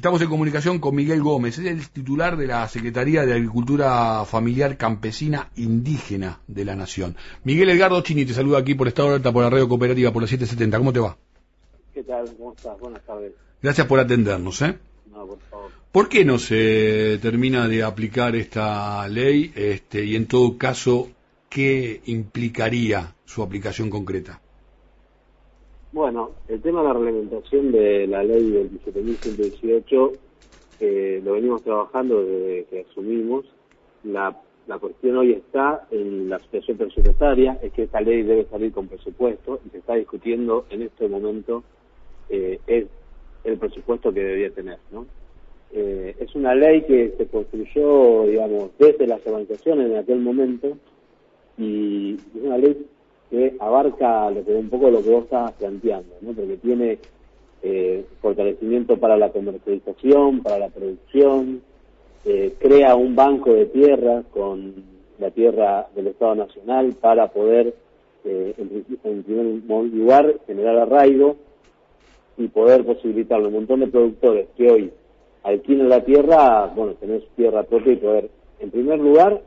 Estamos en comunicación con Miguel Gómez, es el titular de la Secretaría de Agricultura Familiar Campesina Indígena de la Nación. Miguel Edgardo Chini te saluda aquí por Estado Alta, por la Radio Cooperativa, por la 770. ¿Cómo te va? ¿Qué tal? ¿Cómo estás? Buenas tardes. Gracias por atendernos, ¿eh? No, por favor. ¿Por qué no se termina de aplicar esta ley este, y en todo caso, qué implicaría su aplicación concreta? Bueno, el tema de la reglamentación de la ley del 17.118 eh, lo venimos trabajando desde que asumimos. La, la cuestión hoy está en la situación presupuestaria, es que esta ley debe salir con presupuesto y se está discutiendo en este momento eh, el presupuesto que debería tener, ¿no? Eh, es una ley que se construyó, digamos, desde las organizaciones en aquel momento y es una ley que abarca lo que, un poco lo que vos estabas planteando, ¿no? porque tiene eh, fortalecimiento para la comercialización, para la producción, eh, crea un banco de tierra con la tierra del Estado Nacional para poder, eh, en, primer lugar, generar arraigo y poder posibilitarle a un montón de productores que hoy alquilen la tierra, bueno, tener tierra propia y poder, en primer lugar,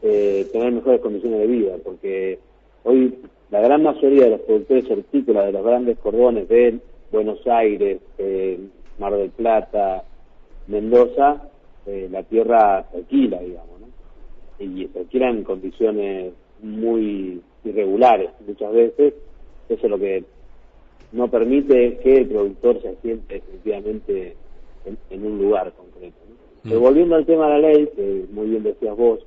tener mejores condiciones de vida, porque Hoy la gran mayoría de los productores hortícolas de los grandes cordones de Buenos Aires, eh, Mar del Plata, Mendoza, eh, la tierra se alquila, digamos, ¿no? y se alquila en condiciones muy irregulares muchas veces. Eso es lo que no permite que el productor se asiente efectivamente en, un lugar concreto. ¿no? Pero mm. volviendo al tema de la ley, que muy bien decías vos,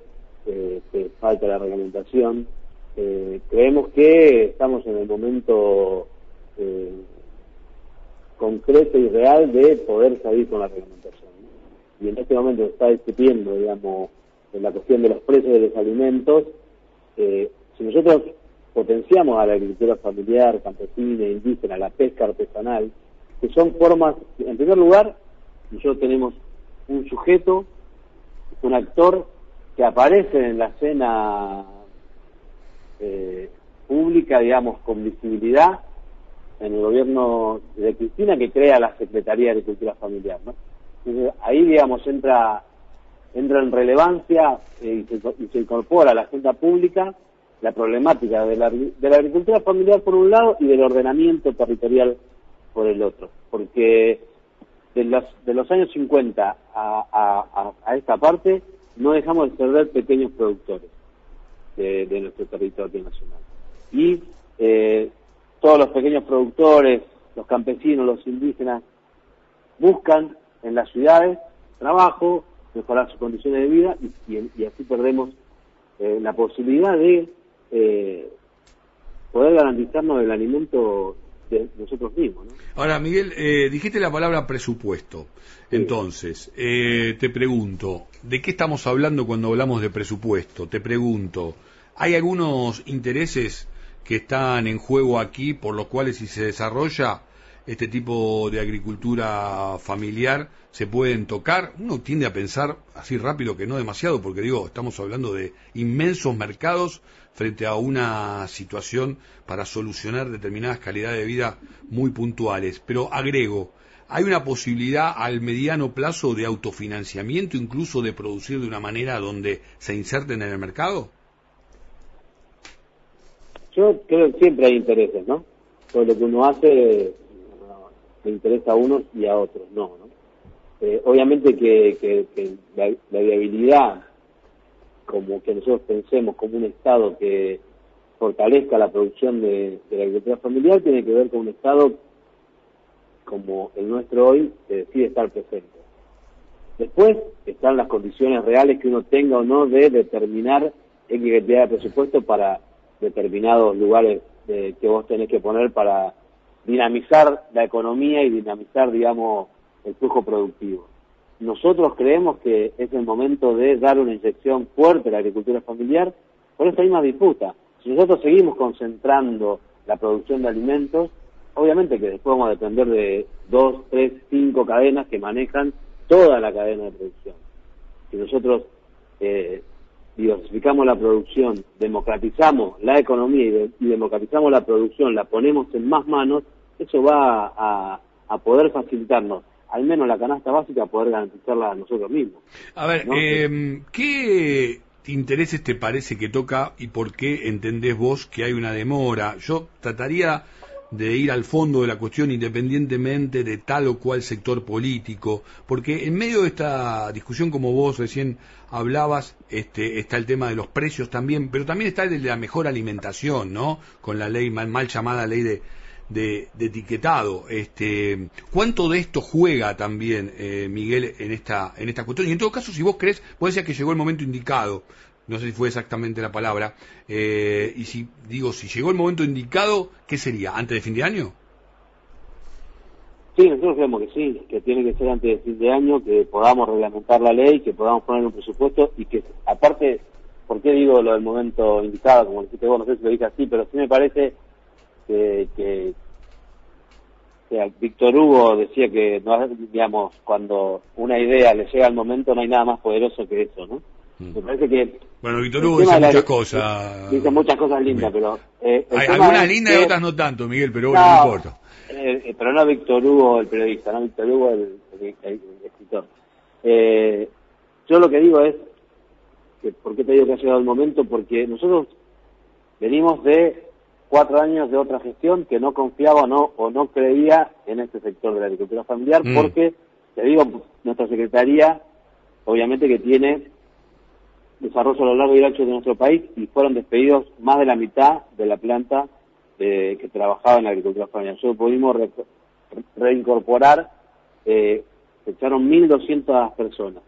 eh, que falta la reglamentación, eh, creemos que estamos en el momento eh, concreto y real de poder salir con la reglamentación. Y en este momento se está discutiendo, digamos, en la cuestión de los precios de los alimentos. Eh, si nosotros potenciamos a la agricultura familiar, campesina, indígena, la pesca artesanal, que son formas, en primer lugar, nosotros tenemos un sujeto, un actor que aparece en la escena eh, pública, digamos, con visibilidad en el gobierno de Cristina que crea la Secretaría de Agricultura Familiar. ¿no? ahí, digamos, entra entra en relevancia eh, y, se, incorpora a la agenda pública la problemática de la, de la agricultura familiar por un lado y del ordenamiento territorial por el otro. Porque de los, de los años 50 a, a esta parte no dejamos de ser pequeños productores de, nuestro territorio nacional. Y eh, todos los pequeños productores, los campesinos, los indígenas, buscan en las ciudades trabajo, mejorar sus condiciones de vida y, así perdemos eh, la posibilidad de eh, poder garantizarnos el alimento de nosotros mismos. Ahora, Miguel, dijiste la palabra presupuesto. Entonces, te pregunto, ¿de qué estamos hablando cuando hablamos de presupuesto? Te pregunto, hay algunos intereses que están en juego aquí, por los cuales si se desarrolla este tipo de agricultura familiar se pueden tocar. Uno tiende a pensar así rápido que no demasiado, porque digo, estamos hablando de inmensos mercados frente a una situación para solucionar determinadas calidades de vida muy puntuales. Pero agrego, ¿hay una posibilidad al mediano plazo de autofinanciamiento, incluso de producir de una manera donde se inserten en el mercado? Yo creo que siempre hay intereses, ¿no? Todo lo que uno hace le interesa a unos y a otros, no, ¿no? Eh, obviamente que, la, viabilidad, como que nosotros pensemos como un Estado que fortalezca la producción de, la agricultura familiar, tiene que ver con un Estado como el nuestro hoy, que decide estar presente. Después están las condiciones reales que uno tenga o no de determinar qué cantidad de presupuesto para determinados lugares que vos tenés que poner para dinamizar la economía y dinamizar, digamos, el flujo productivo. Nosotros creemos que es el momento de dar una inyección fuerte a la agricultura familiar por esta misma disputa. Si nosotros seguimos concentrando la producción de alimentos, obviamente que después vamos a depender de dos, tres, cinco cadenas que manejan toda la cadena de producción. Si nosotros eh, diversificamos la producción, democratizamos la economía y, democratizamos la producción, la ponemos en más manos, eso va a, poder facilitarnos al menos la canasta básica, poder garantizarla a nosotros mismos. A ver, eh, ¿qué intereses te parece que toca y por qué entendés vos que hay una demora? Yo trataría de ir al fondo de la cuestión independientemente de tal o cual sector político, porque en medio de esta discusión, como vos recién hablabas, este, está el tema de los precios también, pero también está el de la mejor alimentación, ¿no? Con la ley mal, llamada ley de, de, etiquetado. Este, ¿Cuánto de esto juega también, eh, Miguel, en esta, en esta cuestión? Y en todo caso, si vos crees, vos decías que llegó el momento indicado, no sé si fue exactamente la palabra, eh, y si digo, si llegó el momento indicado, ¿qué sería? ¿Antes de fin de año? Sí, nosotros creemos que sí, que tiene que ser antes de fin de año, que podamos reglamentar la ley, que podamos poner un presupuesto y que, aparte, ¿por qué digo lo del momento indicado? Como dijiste vos, no sé si lo dije así, pero sí me parece que, que, Víctor Hugo decía que, digamos, cuando una idea le llega al momento no hay nada más poderoso que eso, ¿no? Mm. Me parece que... Bueno, Víctor Hugo dice muchas cosas. Dice muchas cosas lindas, pero... Eh, hay algunas lindas y otras no tanto, Miguel, pero no, no importa. Eh, eh, pero no Víctor Hugo el periodista, no Víctor Hugo el, escritor. Eh, yo lo que digo es, que, ¿por qué te digo que ha llegado el momento? Porque nosotros venimos de cuatro años de otra gestión que no confiaba o no, o no creía en este sector de la agricultura familiar, mm. porque, te digo, nuestra Secretaría, obviamente que tiene desarrollo a lo largo y ancho de nuestro país y fueron despedidos más de la mitad de la planta eh, que trabajaba en la agricultura familiar. Nosotros pudimos reincorporar, eh, se echaron 1.200 personas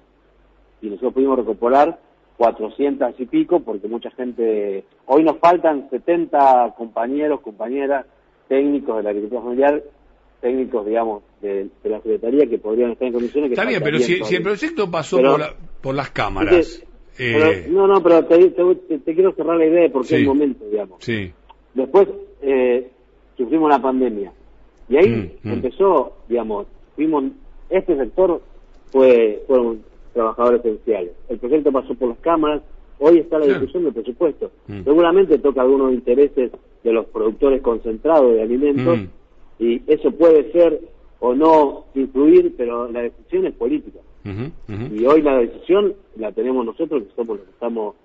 y nosotros pudimos recuperar 400 y pico porque mucha gente, hoy nos faltan 70 compañeros, compañeras, técnicos de la agricultura familiar técnicos, digamos, de, la Secretaría que podrían estar en condiciones que... Está bien, pero si, el proyecto pasó por, por, las cámaras... Eh, no, no, pero te, te, quiero cerrar la idea de por qué el momento, digamos. Sí. Después eh, sufrimos la pandemia. Y ahí mm, mm. empezó, digamos, fuimos, este sector fue fueron trabajadores esenciales. El proyecto pasó por las cámaras, hoy está la discusión del presupuesto. Mm. Seguramente toca algunos intereses de los productores concentrados de alimentos y eso puede ser o no influir, pero la decisión es política. Y hoy la decisión la tenemos nosotros, que somos los que estamos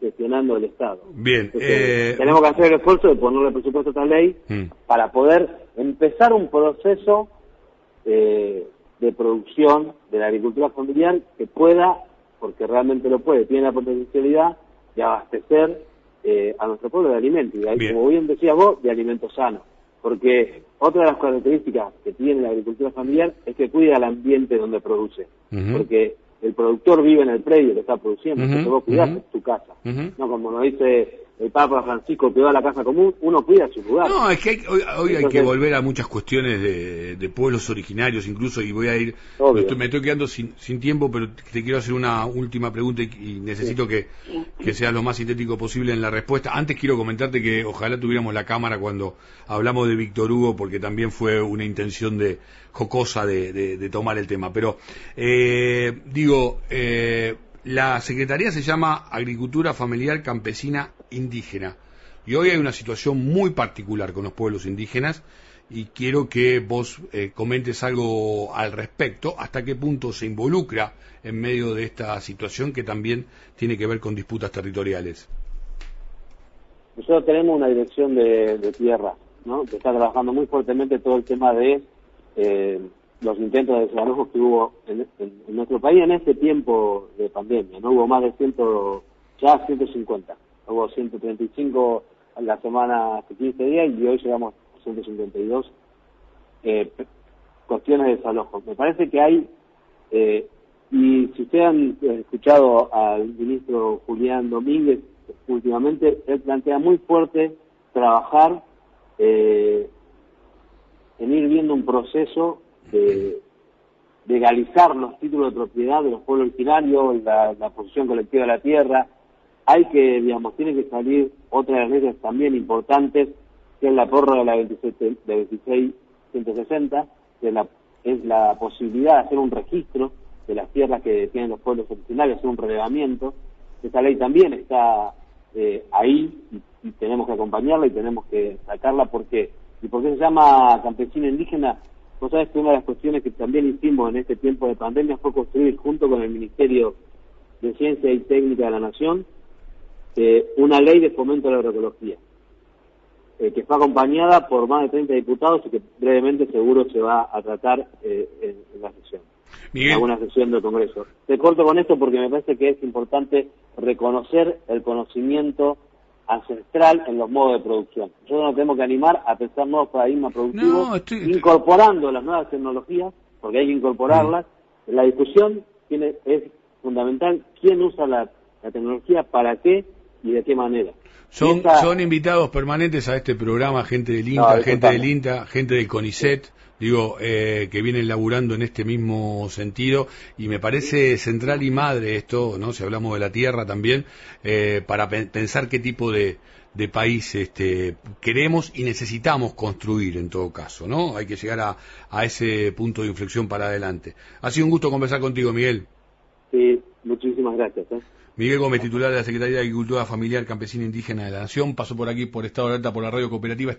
gestionando el Estado. Bien. Eh, tenemos que hacer el esfuerzo de ponerle presupuesto a esta ley mm. para poder empezar un proceso eh, de producción de la agricultura familiar que pueda, porque realmente lo puede, tiene la potencialidad de abastecer eh, a nuestro pueblo de alimentos. Y ahí, como bien decía vos, de alimentos sanos. Porque otra de las características que tiene la agricultura familiar es que cuida el ambiente donde produce. Porque el productor vive en el predio que está produciendo, que vos cuidás tu casa. No como nos dice el Papa Francisco va a la casa común, uno cuida su lugar. No, es que hoy, hay que volver a muchas cuestiones de, pueblos originarios incluso, y voy a ir, me estoy, quedando sin, tiempo, pero te quiero hacer una última pregunta y, necesito que, que sea lo más sintético posible en la respuesta. Antes quiero comentarte que ojalá tuviéramos la cámara cuando hablamos de Víctor Hugo, porque también fue una intención de jocosa de, tomar el tema. Pero, eh, digo, eh, la Secretaría se llama Agricultura Familiar Campesina Indígena. Y hoy hay una situación muy particular con los pueblos indígenas y quiero que vos eh, comentes algo al respecto, hasta qué punto se involucra en medio de esta situación que también tiene que ver con disputas territoriales. Nosotros tenemos una dirección de, tierra, ¿no? que está trabajando muy fuertemente todo el tema de eh, los intentos de desalojo que hubo en, nuestro país en este tiempo de pandemia. No hubo más de ciento, ya 150. Hubo 135 la semana hace 15 días y hoy llegamos a 152 eh, cuestiones de desalojo. Me parece que hay, eh, y si ustedes han escuchado al ministro Julián Domínguez últimamente, él plantea muy fuerte trabajar eh, en ir viendo un proceso de legalizar los títulos de propiedad de los pueblos originarios, la, posición colectiva de la tierra. Hay que, digamos, tiene que salir otra de las leyes también importantes, que es la prórroga de la 27, de 2660, que es la, es la posibilidad de hacer un registro de las tierras que tienen los pueblos originarios, hacer un relevamiento. Esa ley también está eh, ahí y, tenemos que acompañarla y tenemos que sacarla porque y por qué se llama campesino indígena Vos sabés que una de las cuestiones que también hicimos en este tiempo de pandemia fue construir junto con el Ministerio de Ciencia y Técnica de la Nación eh, una ley de fomento de la agroecología, eh, que fue acompañada por más de 30 diputados y que brevemente seguro se va a tratar eh, en, la sesión, en alguna sesión del Congreso. Te corto con esto porque me parece que es importante reconocer el conocimiento ancestral en los modos de producción. Nosotros nos tenemos que animar a pensar nuevos paradigmas productivos, incorporando las nuevas tecnologías, porque hay que incorporarlas. La discusión tiene, es fundamental quién usa la, tecnología, para qué y de qué manera. Son, son invitados permanentes a este programa gente del INTA, gente del INTA, gente del CONICET, digo, eh, que vienen laburando en este mismo sentido y me parece central y madre esto, ¿no? Si hablamos de la tierra también, eh, para pensar qué tipo de, de país este, queremos y necesitamos construir en todo caso, ¿no? Hay que llegar a, a ese punto de inflexión para adelante. Ha sido un gusto conversar contigo, Miguel. Sí, muchísimas gracias. ¿eh? Miguel Gómez, titular de la Secretaría de Agricultura Familiar Campesina Indígena de la Nación, pasó por aquí por Estado de Alerta por la radio cooperativa.